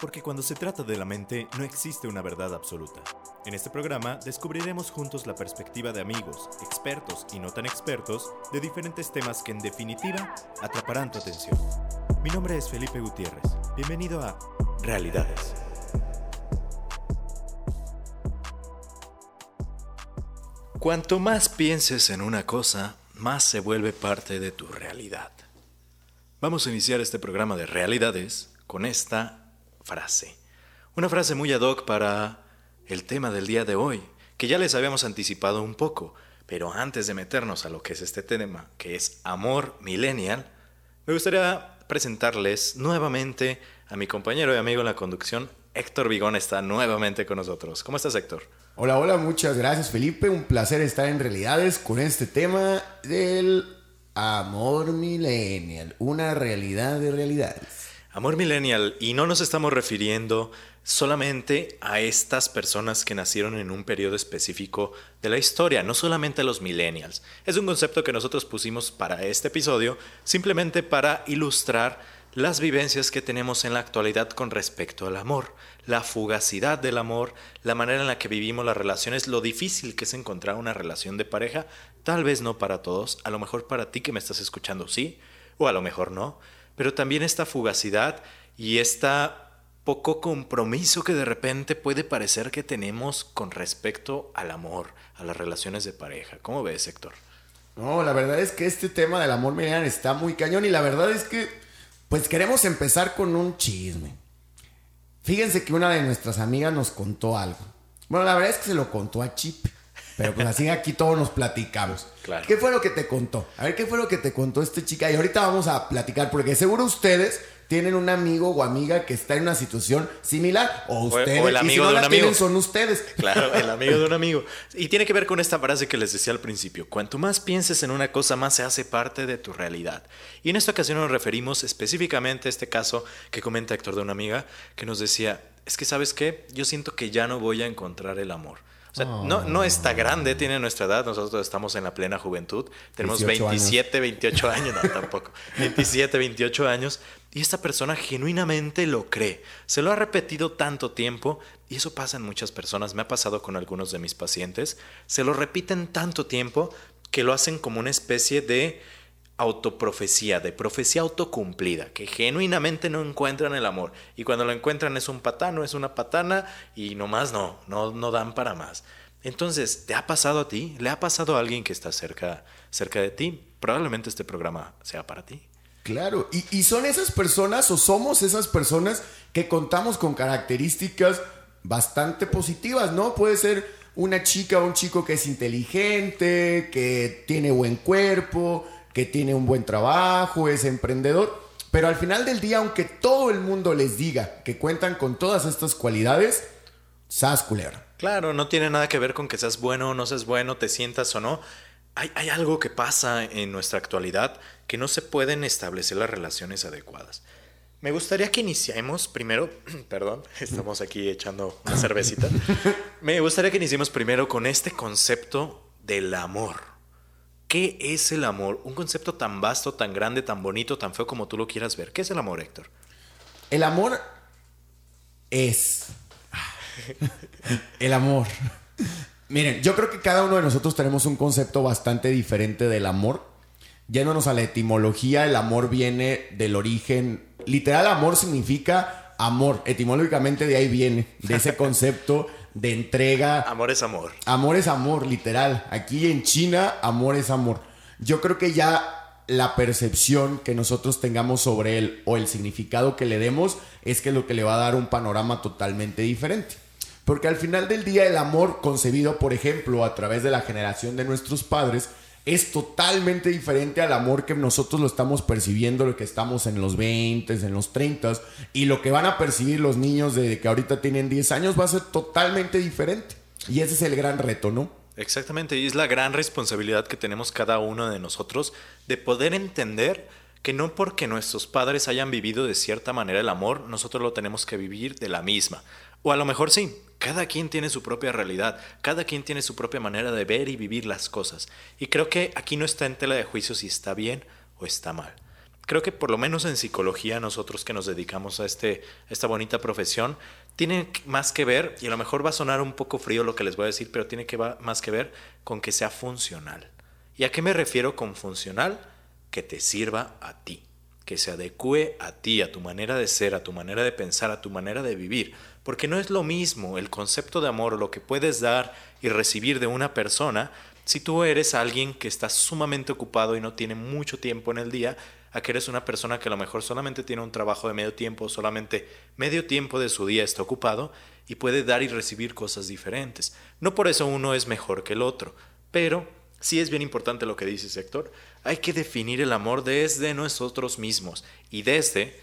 Porque cuando se trata de la mente no existe una verdad absoluta. En este programa descubriremos juntos la perspectiva de amigos, expertos y no tan expertos de diferentes temas que en definitiva atraparán tu atención. Mi nombre es Felipe Gutiérrez. Bienvenido a Realidades. Cuanto más pienses en una cosa, más se vuelve parte de tu realidad. Vamos a iniciar este programa de realidades con esta frase. Una frase muy ad hoc para el tema del día de hoy, que ya les habíamos anticipado un poco, pero antes de meternos a lo que es este tema, que es amor millennial, me gustaría presentarles nuevamente a mi compañero y amigo en la conducción, Héctor Vigón está nuevamente con nosotros. ¿Cómo estás, Héctor? Hola, hola, muchas gracias, Felipe. Un placer estar en Realidades con este tema del amor millennial, una realidad de realidades. Amor millennial, y no nos estamos refiriendo solamente a estas personas que nacieron en un periodo específico de la historia, no solamente a los millennials. Es un concepto que nosotros pusimos para este episodio simplemente para ilustrar las vivencias que tenemos en la actualidad con respecto al amor, la fugacidad del amor, la manera en la que vivimos las relaciones, lo difícil que es encontrar una relación de pareja, tal vez no para todos, a lo mejor para ti que me estás escuchando sí, o a lo mejor no, pero también esta fugacidad y esta poco compromiso que de repente puede parecer que tenemos con respecto al amor, a las relaciones de pareja. ¿Cómo ves, Héctor? No, la verdad es que este tema del amor millennial está muy cañón y la verdad es que pues queremos empezar con un chisme. Fíjense que una de nuestras amigas nos contó algo. Bueno, la verdad es que se lo contó a Chip. Pero pues así aquí todos nos platicamos. Claro. ¿Qué fue lo que te contó? A ver, ¿qué fue lo que te contó este chica? Y ahorita vamos a platicar, porque seguro ustedes tienen un amigo o amiga que está en una situación similar. O ustedes, o el amigo y si no de un la amigo. tienen, son ustedes. Claro, el amigo de un amigo. Y tiene que ver con esta frase que les decía al principio. Cuanto más pienses en una cosa, más se hace parte de tu realidad. Y en esta ocasión nos referimos específicamente a este caso que comenta Héctor de una amiga que nos decía, es que sabes qué, yo siento que ya no voy a encontrar el amor. O sea, no, no está grande, tiene nuestra edad, nosotros estamos en la plena juventud, tenemos 18 años. 27, 28 años, no tampoco, 27, 28 años, y esta persona genuinamente lo cree. Se lo ha repetido tanto tiempo, y eso pasa en muchas personas, me ha pasado con algunos de mis pacientes, se lo repiten tanto tiempo que lo hacen como una especie de autoprofecía, de profecía autocumplida, que genuinamente no encuentran el amor. Y cuando lo encuentran es un patano, es una patana, y nomás no, no, no dan para más. Entonces, ¿te ha pasado a ti? ¿Le ha pasado a alguien que está cerca, cerca de ti? Probablemente este programa sea para ti. Claro, y, y son esas personas o somos esas personas que contamos con características bastante positivas, ¿no? Puede ser una chica o un chico que es inteligente, que tiene buen cuerpo, que tiene un buen trabajo, es emprendedor, pero al final del día, aunque todo el mundo les diga que cuentan con todas estas cualidades, sas culebra. Claro, no tiene nada que ver con que seas bueno o no seas bueno, te sientas o no. Hay, hay algo que pasa en nuestra actualidad que no se pueden establecer las relaciones adecuadas. Me gustaría que iniciemos primero, perdón, estamos aquí echando una cervecita. Me gustaría que iniciemos primero con este concepto del amor. ¿Qué es el amor? Un concepto tan vasto, tan grande, tan bonito, tan feo como tú lo quieras ver. ¿Qué es el amor, Héctor? El amor es. El amor. Miren, yo creo que cada uno de nosotros tenemos un concepto bastante diferente del amor. Yéndonos a la etimología, el amor viene del origen. Literal, amor significa amor. Etimológicamente de ahí viene, de ese concepto de entrega. Amor es amor. Amor es amor, literal. Aquí en China, amor es amor. Yo creo que ya la percepción que nosotros tengamos sobre él o el significado que le demos es que lo que le va a dar un panorama totalmente diferente. Porque al final del día el amor concebido, por ejemplo, a través de la generación de nuestros padres, es totalmente diferente al amor que nosotros lo estamos percibiendo, lo que estamos en los 20, en los 30 y lo que van a percibir los niños de que ahorita tienen 10 años va a ser totalmente diferente. Y ese es el gran reto, ¿no? Exactamente, y es la gran responsabilidad que tenemos cada uno de nosotros de poder entender que no porque nuestros padres hayan vivido de cierta manera el amor, nosotros lo tenemos que vivir de la misma. O a lo mejor sí, cada quien tiene su propia realidad, cada quien tiene su propia manera de ver y vivir las cosas. Y creo que aquí no está en tela de juicio si está bien o está mal. creo que por lo menos en psicología nosotros que nos dedicamos a, este, esta bonita profesión, tiene más que ver, y a lo mejor va a sonar un poco frío lo que les voy a decir, pero tiene que más que ver con que sea funcional. ¿Y a qué me refiero con funcional? Que te sirva a ti, que se adecue a ti, a tu manera de ser, a tu manera de pensar, a tu manera de vivir. Porque no es lo mismo el concepto de amor, lo que puedes dar y recibir de una persona, si tú eres alguien que está sumamente ocupado y no tiene mucho tiempo en el día, a que eres una persona que a lo mejor solamente tiene un trabajo de medio tiempo, solamente medio tiempo de su día está ocupado y puede dar y recibir cosas diferentes. No por eso uno es mejor que el otro, pero sí es bien importante lo que dice sector. Hay que definir el amor desde nosotros mismos y desde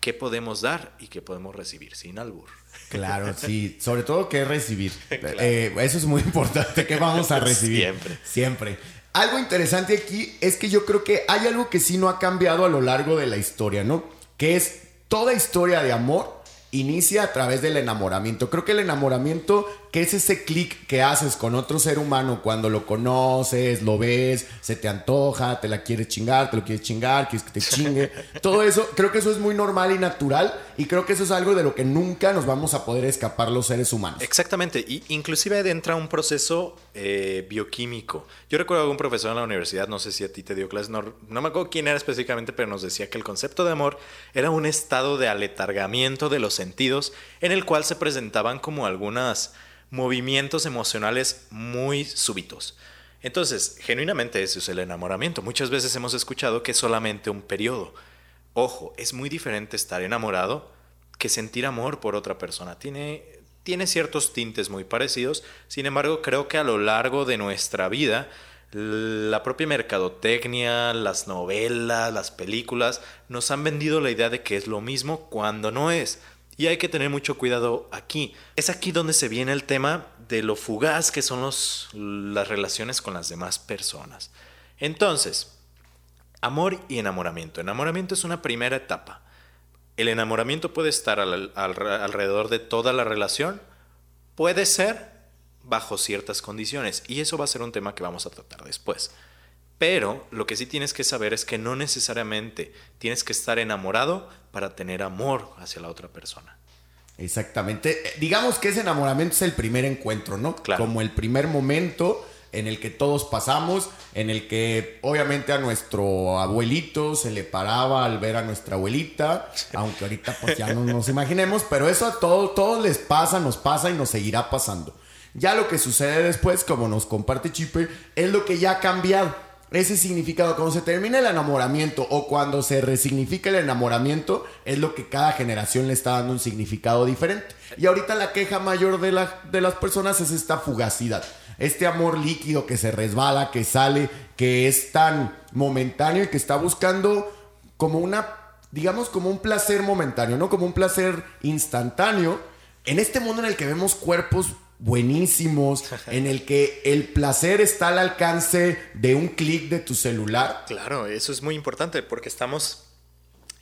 qué podemos dar y qué podemos recibir, sin albur. Claro, sí. Sobre todo qué recibir. Eh, eso es muy importante. ¿Qué vamos a recibir? Siempre. Siempre. Algo interesante aquí es que yo creo que hay algo que sí no ha cambiado a lo largo de la historia, ¿no? Que es toda historia de amor inicia a través del enamoramiento. Creo que el enamoramiento que es ese clic que haces con otro ser humano cuando lo conoces, lo ves, se te antoja, te la quieres chingar, te lo quieres chingar, quieres que te chingue. Todo eso, creo que eso es muy normal y natural y creo que eso es algo de lo que nunca nos vamos a poder escapar los seres humanos. Exactamente, y inclusive entra un proceso eh, bioquímico. Yo recuerdo a un profesor en la universidad, no sé si a ti te dio clases, no, no me acuerdo quién era específicamente, pero nos decía que el concepto de amor era un estado de aletargamiento de los sentidos en el cual se presentaban como algunas movimientos emocionales muy súbitos. Entonces, genuinamente eso es el enamoramiento. Muchas veces hemos escuchado que es solamente un periodo. Ojo, es muy diferente estar enamorado que sentir amor por otra persona. Tiene, tiene ciertos tintes muy parecidos, sin embargo creo que a lo largo de nuestra vida la propia mercadotecnia, las novelas, las películas nos han vendido la idea de que es lo mismo cuando no es. Y hay que tener mucho cuidado aquí. Es aquí donde se viene el tema de lo fugaz que son los, las relaciones con las demás personas. Entonces, amor y enamoramiento. Enamoramiento es una primera etapa. El enamoramiento puede estar alrededor de toda la relación. Puede ser bajo ciertas condiciones. Y eso va a ser un tema que vamos a tratar después. Pero lo que sí tienes que saber es que no necesariamente tienes que estar enamorado para tener amor hacia la otra persona. Exactamente. Eh, digamos que ese enamoramiento es el primer encuentro, ¿no? Claro. Como el primer momento en el que todos pasamos, en el que obviamente a nuestro abuelito se le paraba al ver a nuestra abuelita, aunque ahorita pues ya no nos imaginemos, pero eso a todos, todos les pasa, nos pasa y nos seguirá pasando. Ya lo que sucede después, como nos comparte Chipper, es lo que ya ha cambiado ese significado. Cuando se termina el enamoramiento o cuando se resignifica el enamoramiento, es lo que cada generación le está dando un significado diferente. Y ahorita la queja mayor de, de las personas es esta fugacidad. Este amor líquido que se resbala, que sale, que es tan momentáneo y que está buscando como una, digamos, como un placer momentáneo, ¿no? Como un placer instantáneo. En este mundo en el que vemos cuerpos buenísimos, en el que el placer está al alcance de un clic de tu celular. Claro, eso es muy importante porque estamos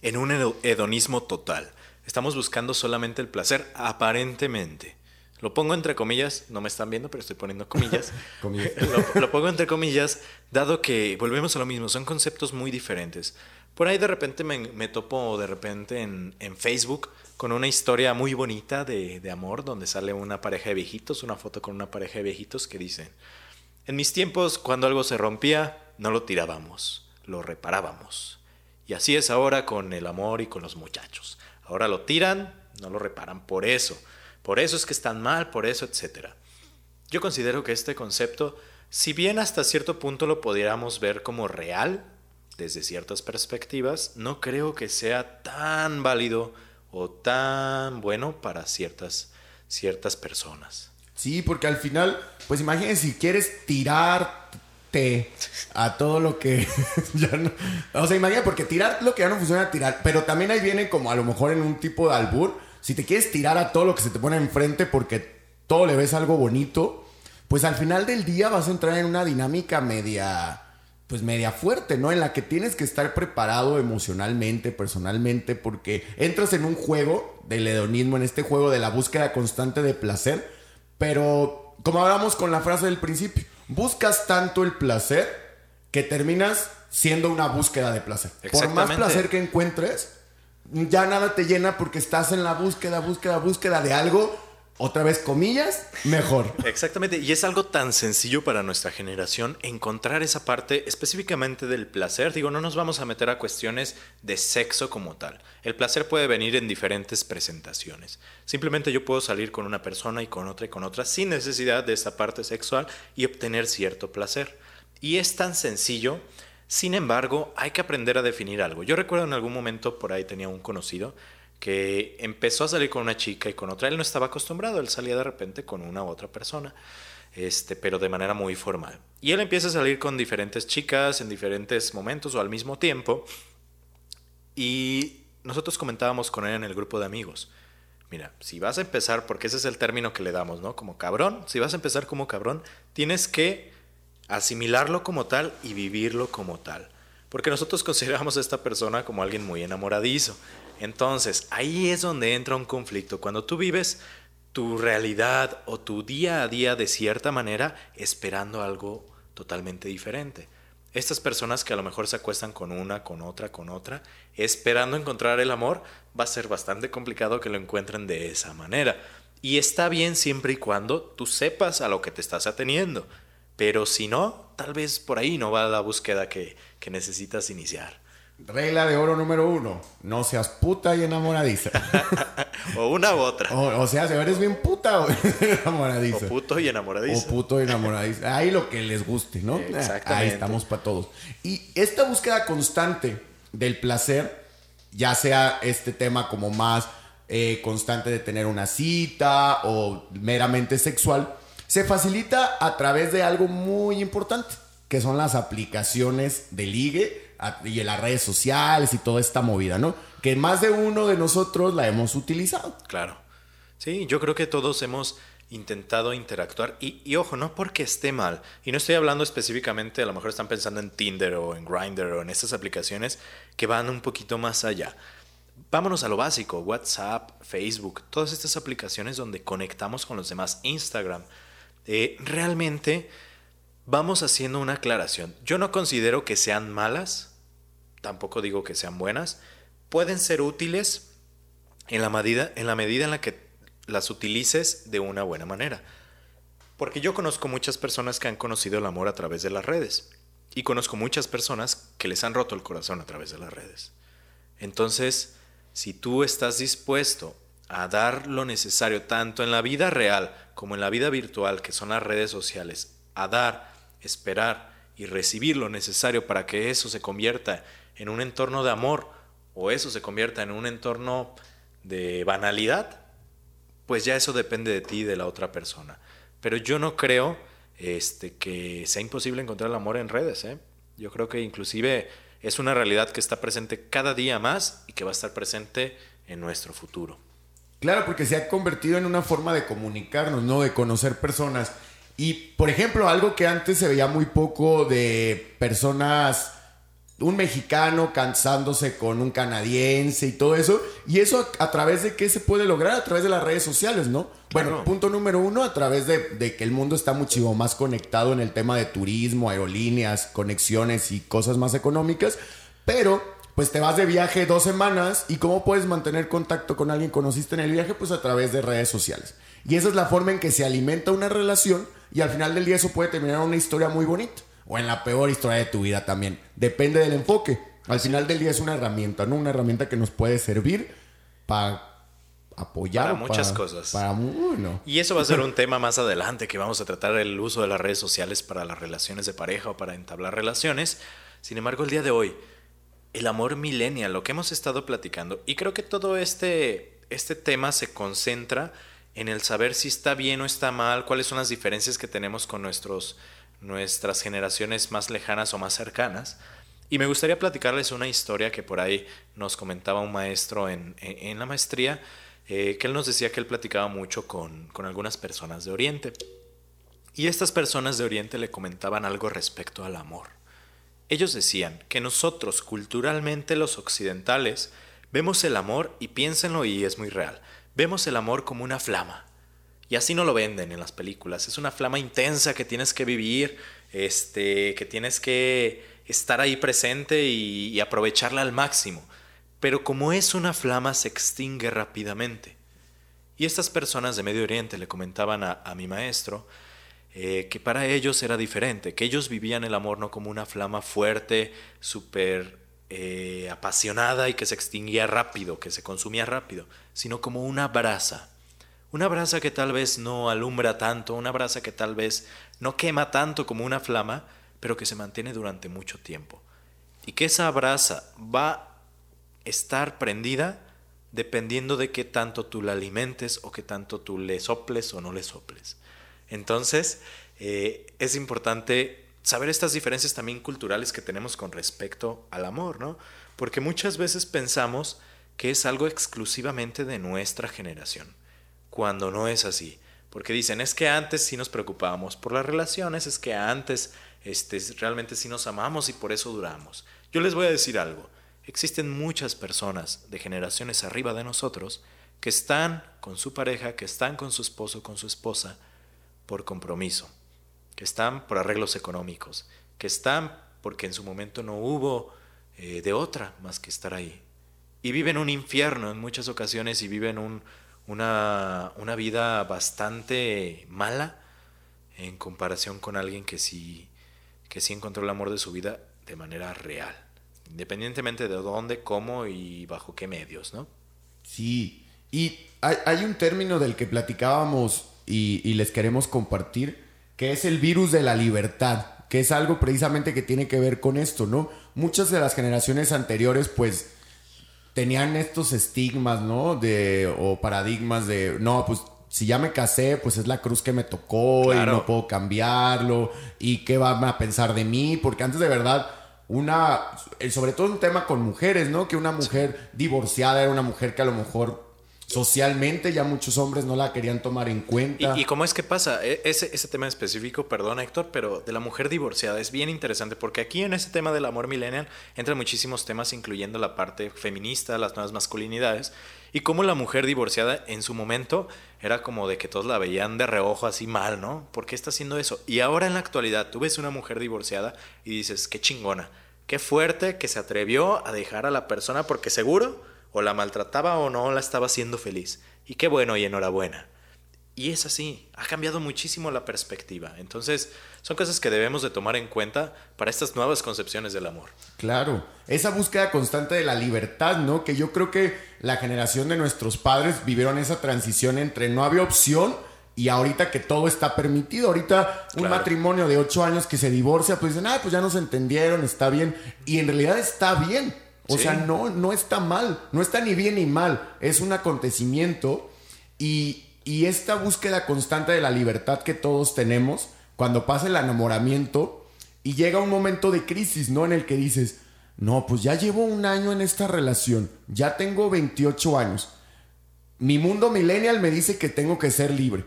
en un hedonismo total. Estamos buscando solamente el placer, aparentemente. Lo pongo entre comillas, no me están viendo, pero estoy poniendo comillas. lo, pongo entre comillas, dado que volvemos a lo mismo, son conceptos muy diferentes. Por ahí de repente me, topo de repente en, en, Facebook con una historia muy bonita de, de, amor donde sale una pareja de viejitos, una foto con una pareja de viejitos que dicen, en mis tiempos cuando algo se rompía, no lo tirábamos, lo reparábamos. Y así es ahora con el amor y con los muchachos. Ahora lo tiran, no lo reparan por eso. Por eso es que están mal, por eso, etc. Yo considero que este concepto, si bien hasta cierto punto lo pudiéramos ver como real, desde ciertas perspectivas, no creo que sea tan válido o tan bueno para ciertas, ciertas personas. Sí, porque al final, pues imagínense si quieres tirarte a todo lo que ya no, o sea, imagínate porque tirar lo que ya no funciona tirar, pero también ahí viene como a lo mejor en un tipo de albur, si te quieres tirar a todo lo que se te pone enfrente porque todo le ves algo bonito, pues al final del día vas a entrar en una dinámica media pues media fuerte, ¿no? En la que tienes que estar preparado emocionalmente, personalmente, porque entras en un juego del hedonismo, en este juego de la búsqueda constante de placer, pero como hablamos con la frase del principio, buscas tanto el placer que terminas siendo una búsqueda de placer. Por más placer que encuentres, ya nada te llena porque estás en la búsqueda, búsqueda, búsqueda de algo, otra vez comillas, mejor. Exactamente, y es algo tan sencillo para nuestra generación encontrar esa parte específicamente del placer. Digo, no nos vamos a meter a cuestiones de sexo como tal. El placer puede venir en diferentes presentaciones. Simplemente yo puedo salir con una persona y con otra y con otra sin necesidad de esta parte sexual y obtener cierto placer. Y es tan sencillo, sin embargo, hay que aprender a definir algo. Yo recuerdo en algún momento por ahí tenía un conocido que empezó a salir con una chica y con otra. Él no estaba acostumbrado, él salía de repente con una u otra persona, este, pero de manera muy formal. Y él empieza a salir con diferentes chicas en diferentes momentos o al mismo tiempo. Y nosotros comentábamos con él en el grupo de amigos. Mira, si vas a empezar, porque ese es el término que le damos, ¿no? Como cabrón, si vas a empezar como cabrón, tienes que asimilarlo como tal y vivirlo como tal. Porque nosotros consideramos a esta persona como alguien muy enamoradizo. Entonces, ahí es donde entra un conflicto. Cuando tú vives tu realidad o tu día a día de cierta manera esperando algo totalmente diferente. Estas personas que a lo mejor se acuestan con una, con otra, con otra, esperando encontrar el amor, va a ser bastante complicado que lo encuentren de esa manera. Y está bien siempre y cuando tú sepas a lo que te estás ateniendo. Pero si no, tal vez por ahí no va la búsqueda que, que necesitas iniciar. Regla de oro número uno, no seas puta y enamoradiza. O una u otra. o, o sea, si eres bien puta o enamoradiza. O puto y enamoradizo. O puto y enamoradiza. Ahí lo que les guste, ¿no? Exactamente. Ahí estamos para todos. Y esta búsqueda constante del placer, ya sea este tema como más eh, constante de tener una cita o meramente sexual, se facilita a través de algo muy importante, que son las aplicaciones de ligue y en las redes sociales y toda esta movida, ¿no? Que más de uno de nosotros la hemos utilizado. Claro. Sí, yo creo que todos hemos intentado interactuar y, y ojo, no porque esté mal, y no estoy hablando específicamente, a lo mejor están pensando en Tinder o en Grindr o en estas aplicaciones que van un poquito más allá. Vámonos a lo básico, WhatsApp, Facebook, todas estas aplicaciones donde conectamos con los demás, Instagram. Eh, realmente vamos haciendo una aclaración. Yo no considero que sean malas, tampoco digo que sean buenas, pueden ser útiles en la medida en la, medida en la que las utilices de una buena manera. Porque yo conozco muchas personas que han conocido el amor a través de las redes. Y conozco muchas personas que les han roto el corazón a través de las redes. Entonces, si tú estás dispuesto a dar lo necesario tanto en la vida real como en la vida virtual, que son las redes sociales, a dar, esperar y recibir lo necesario para que eso se convierta en un entorno de amor o eso se convierta en un entorno de banalidad, pues ya eso depende de ti y de la otra persona. Pero yo no creo este, que sea imposible encontrar el amor en redes. ¿eh? Yo creo que inclusive es una realidad que está presente cada día más y que va a estar presente en nuestro futuro. Claro, porque se ha convertido en una forma de comunicarnos, ¿no? De conocer personas. Y, por ejemplo, algo que antes se veía muy poco de personas, un mexicano cansándose con un canadiense y todo eso. Y eso a, a través de qué se puede lograr? A través de las redes sociales, ¿no? Bueno, Claro. punto número uno, a través de, de que el mundo está muchísimo más conectado en el tema de turismo, aerolíneas, conexiones y cosas más económicas. Pero pues te vas de viaje dos semanas y cómo puedes mantener contacto con alguien que conociste en el viaje, pues a través de redes sociales. Y esa es la forma en que se alimenta una relación y al final del día eso puede terminar una historia muy bonita o en la peor historia de tu vida también. Depende del enfoque. Al final del día es una herramienta, ¿no? Una herramienta que nos puede servir para apoyar. Para muchas cosas. Para bueno. Y eso va a ser un tema más adelante que vamos a tratar el uso de las redes sociales para las relaciones de pareja o para entablar relaciones. Sin embargo, el día de hoy, el amor millennial, lo que hemos estado platicando, y creo que todo este, este tema se concentra en el saber si está bien o está mal, cuáles son las diferencias que tenemos con nuestros, nuestras generaciones más lejanas o más cercanas. Y me gustaría platicarles una historia que por ahí nos comentaba un maestro en, en- la maestría, eh, que él nos decía que él platicaba mucho con, con algunas personas de Oriente. Y estas personas de Oriente le comentaban algo respecto al amor. Ellos decían que nosotros, culturalmente los occidentales, vemos el amor, y piénsenlo y es muy real, vemos el amor como una flama. Y así no lo venden en las películas. Es una flama intensa que tienes que vivir, este, que tienes que estar ahí presente y, aprovecharla al máximo. Pero como es una flama, se extingue rápidamente. Y estas personas de Medio Oriente le comentaban a, mi maestro eh, que para ellos era diferente, que ellos vivían el amor no como una flama fuerte, súper eh, apasionada y que se extinguía rápido, que se consumía rápido, sino como una brasa. Una brasa que tal vez no alumbra tanto, una brasa que tal vez no quema tanto como una flama, pero que se mantiene durante mucho tiempo. Y que esa brasa va a estar prendida dependiendo de qué tanto tú la alimentes o qué tanto tú le soples o no le soples. Entonces, eh, es importante saber estas diferencias también culturales que tenemos con respecto al amor, ¿no? Porque muchas veces pensamos que es algo exclusivamente de nuestra generación, cuando no es así. Porque dicen, es que antes sí nos preocupábamos por las relaciones, es que antes este, realmente sí nos amamos y por eso duramos. Yo les voy a decir algo, existen muchas personas de generaciones arriba de nosotros que están con su pareja, que están con su esposo, con su esposa, por compromiso, que están por arreglos económicos, que están porque en su momento no hubo eh, de otra más que estar ahí. Y viven un infierno en muchas ocasiones y viven una, una vida bastante mala en comparación con alguien que sí que sí encontró el amor de su vida de manera real, independientemente de dónde, cómo y bajo qué medios, ¿no? Sí, y hay, un término del que platicábamos y, les queremos compartir, que es el virus de la libertad, que es algo precisamente que tiene que ver con esto, ¿no? Muchas de las generaciones anteriores, pues, tenían estos estigmas, ¿no? De, o paradigmas de, no, pues si ya me casé, pues es la cruz que me tocó y no puedo cambiarlo. ¿Y qué van a pensar de mí? Porque antes de verdad, una, eh, sobre todo un tema con mujeres, ¿no? Que una mujer divorciada era una mujer que a lo mejor socialmente ya muchos hombres no la querían tomar en cuenta. ¿Y, cómo es que pasa? E, ese, ese tema específico, perdón Héctor, pero de la mujer divorciada es bien interesante porque aquí en ese tema del amor millennial entran muchísimos temas incluyendo la parte feminista, las nuevas masculinidades y cómo la mujer divorciada en su momento era como de que todos la veían de reojo así mal, ¿no? ¿Por qué está haciendo eso? Y ahora en la actualidad tú ves una mujer divorciada y dices, qué chingona, qué fuerte que se atrevió a dejar a la persona porque seguro o la maltrataba o no la estaba haciendo feliz. Y qué bueno y enhorabuena. Y es así, ha cambiado muchísimo la perspectiva. Entonces, son cosas que debemos de tomar en cuenta para estas nuevas concepciones del amor. Claro, esa búsqueda constante de la libertad, ¿no? Que yo creo que la generación de nuestros padres vivieron esa transición entre no había opción y ahorita que todo está permitido. Ahorita un matrimonio de ocho años que se divorcia, pues dicen, ah, pues ya nos entendieron, está bien. Y en realidad está bien o sea, no, no está mal, no está ni bien ni mal, es un acontecimiento y, esta búsqueda constante de la libertad que todos tenemos, cuando pasa el enamoramiento y llega un momento de crisis, ¿no? En el que dices, no, pues ya llevo un año en esta relación, ya tengo 28 años, mi mundo millennial me dice que tengo que ser libre.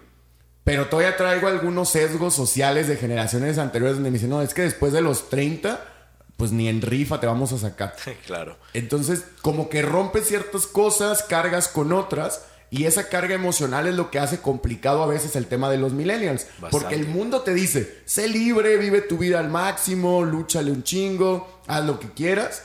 Pero todavía traigo algunos sesgos sociales de generaciones anteriores donde me dicen, no, es que después de los 30 pues ni en rifa te vamos a sacar. claro. Entonces, como que rompes ciertas cosas, cargas con otras, y esa carga emocional es lo que hace complicado a veces el tema de los millennials. Porque el mundo te dice, sé libre, vive tu vida al máximo, lúchale un chingo, haz lo que quieras.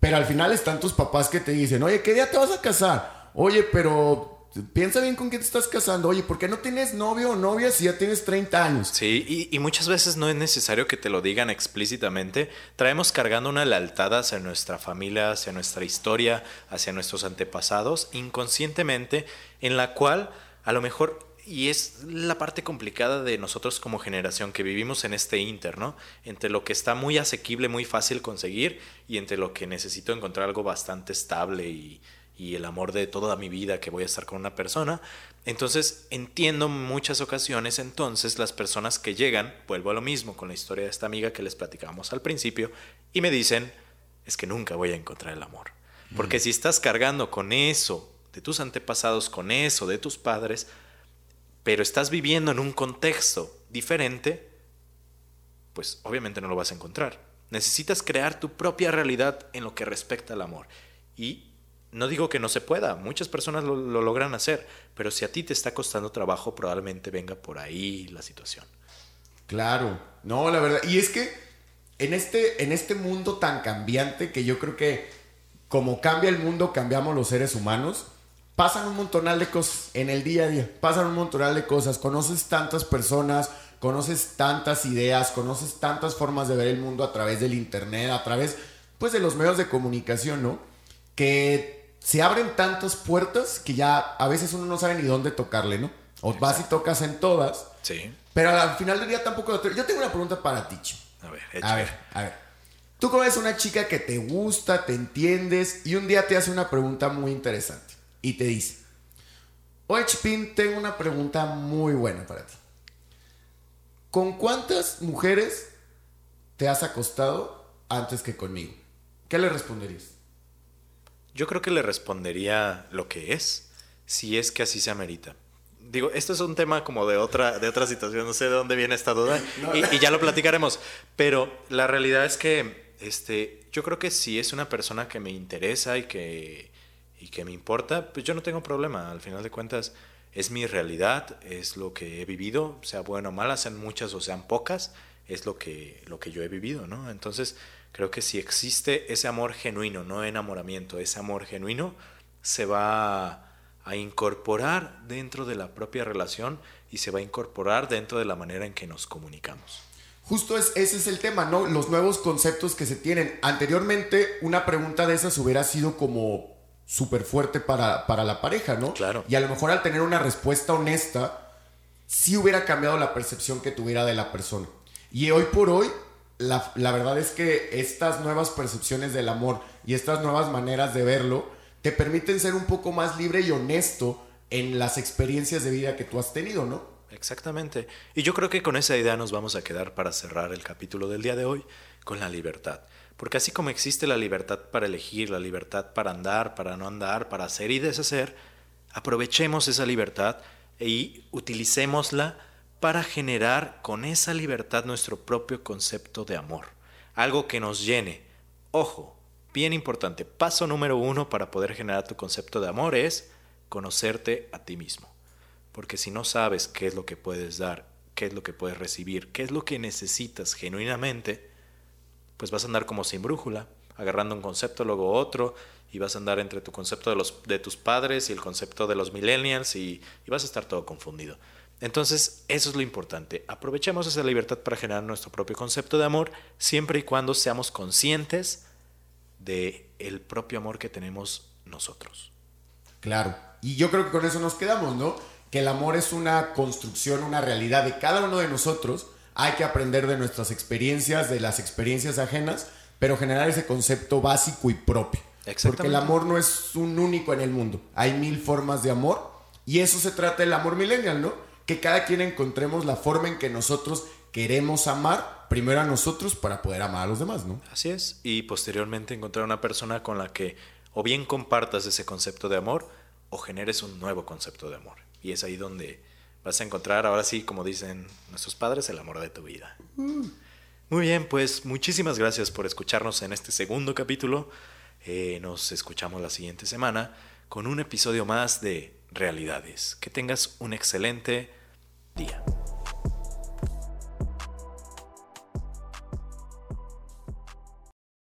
Pero al final están tus papás que te dicen, oye, ¿qué día te vas a casar? Oye, pero Piensa bien con quién te estás casando. Oye, ¿por qué no tienes novio o novia si ya tienes 30 años? Sí, y, muchas veces no es necesario que te lo digan explícitamente. Traemos cargando una lealtad hacia nuestra familia, hacia nuestra historia, hacia nuestros antepasados, inconscientemente, en la cual a lo mejor y es la parte complicada de nosotros como generación que vivimos en este inter, ¿no? Entre lo que está muy asequible, muy fácil conseguir y entre lo que necesito encontrar algo bastante estable y, y el amor de toda mi vida que voy a estar con una persona. Entonces entiendo muchas ocasiones entonces las personas que llegan, vuelvo a lo mismo con la historia de esta amiga que les platicamos al principio, y me dicen, es que nunca voy a encontrar el amor. Porque mm. si estás cargando con eso de tus antepasados, con eso de tus padres, pero estás viviendo en un contexto diferente, pues obviamente no lo vas a encontrar. Necesitas crear tu propia realidad en lo que respecta al amor. Y no digo que no se pueda, muchas personas lo, logran hacer, pero si a ti te está costando trabajo, probablemente venga por ahí la situación. Claro, no, la verdad, y es que en este, en este mundo tan cambiante que yo creo que como cambia el mundo, cambiamos los seres humanos, pasan un montonal de cosas en el día a día, pasan un montonal de cosas, conoces tantas personas, conoces tantas ideas, conoces tantas formas de ver el mundo a través del internet, a través pues de los medios de comunicación, ¿no? Que se abren tantas puertas que ya a veces uno no sabe ni dónde tocarle, ¿no? O vas y tocas en todas. Sí. Pero al final del día tampoco... Yo tengo una pregunta para ti. A ver, A ver, a ver. Tú conoces una chica que te gusta, te entiendes y un día te hace una pregunta muy interesante y te dice, oye Chipín, tengo una pregunta muy buena para ti. ¿Con cuántas mujeres te has acostado antes que conmigo? ¿Qué le responderías? Yo creo que le respondería lo que es, si es que así se amerita. Digo, esto es un tema como de otra, de otra situación, no sé de dónde viene esta duda y, y ya lo platicaremos, pero la realidad es que este, yo creo que si es una persona que me interesa y que, y que me importa, pues yo no tengo problema. Al final de cuentas, es mi realidad, es lo que he vivido, sea bueno o mala, sean muchas o sean pocas, es lo que, lo que yo he vivido, ¿no? Entonces, creo que si existe ese amor genuino, no enamoramiento, ese amor genuino, se va a incorporar dentro de la propia relación y se va a incorporar dentro de la manera en que nos comunicamos. Justo es, ese es el tema, ¿no? Los nuevos conceptos que se tienen. Anteriormente, una pregunta de esas hubiera sido como súper fuerte para, para la pareja, ¿no? Claro. Y a lo mejor al tener una respuesta honesta, sí hubiera cambiado la percepción que tuviera de la persona. Y hoy por hoy, la, verdad es que estas nuevas percepciones del amor y estas nuevas maneras de verlo te permiten ser un poco más libre y honesto en las experiencias de vida que tú has tenido, ¿no? Exactamente. Y yo creo que con esa idea nos vamos a quedar para cerrar el capítulo del día de hoy con la libertad. Porque así como existe la libertad para elegir, la libertad para andar, para no andar, para hacer y deshacer, aprovechemos esa libertad y utilicémosla para generar con esa libertad nuestro propio concepto de amor. Algo que nos llene. Ojo, bien importante, paso número uno para poder generar tu concepto de amor es conocerte a ti mismo. Porque si no sabes qué es lo que puedes dar, qué es lo que puedes recibir, qué es lo que necesitas genuinamente, pues vas a andar como sin brújula, agarrando un concepto, luego otro, y vas a andar entre tu concepto de, los, de tus padres y el concepto de los millennials, y, y vas a estar todo confundido. Entonces, eso es lo importante. Aprovechemos esa libertad para generar nuestro propio concepto de amor, siempre y cuando seamos conscientes de el propio amor que tenemos nosotros. Claro. Y yo creo que con eso nos quedamos, ¿no? Que el amor es una construcción, una realidad de cada uno de nosotros. Hay que aprender de nuestras experiencias, de las experiencias ajenas, pero generar ese concepto básico y propio. Porque el amor no es un único en el mundo. Hay mil formas de amor y eso se trata del amor millennial, ¿no? Que cada quien encontremos la forma en que nosotros queremos amar primero a nosotros para poder amar a los demás, ¿no? Así es. Y posteriormente encontrar una persona con la que o bien compartas ese concepto de amor o generes un nuevo concepto de amor. Y es ahí donde vas a encontrar, ahora sí, como dicen nuestros padres, el amor de tu vida. Muy bien, pues muchísimas gracias por escucharnos en este segundo capítulo. Eh, nos escuchamos la siguiente semana con un episodio más de Realidades. Que tengas un excelente dia.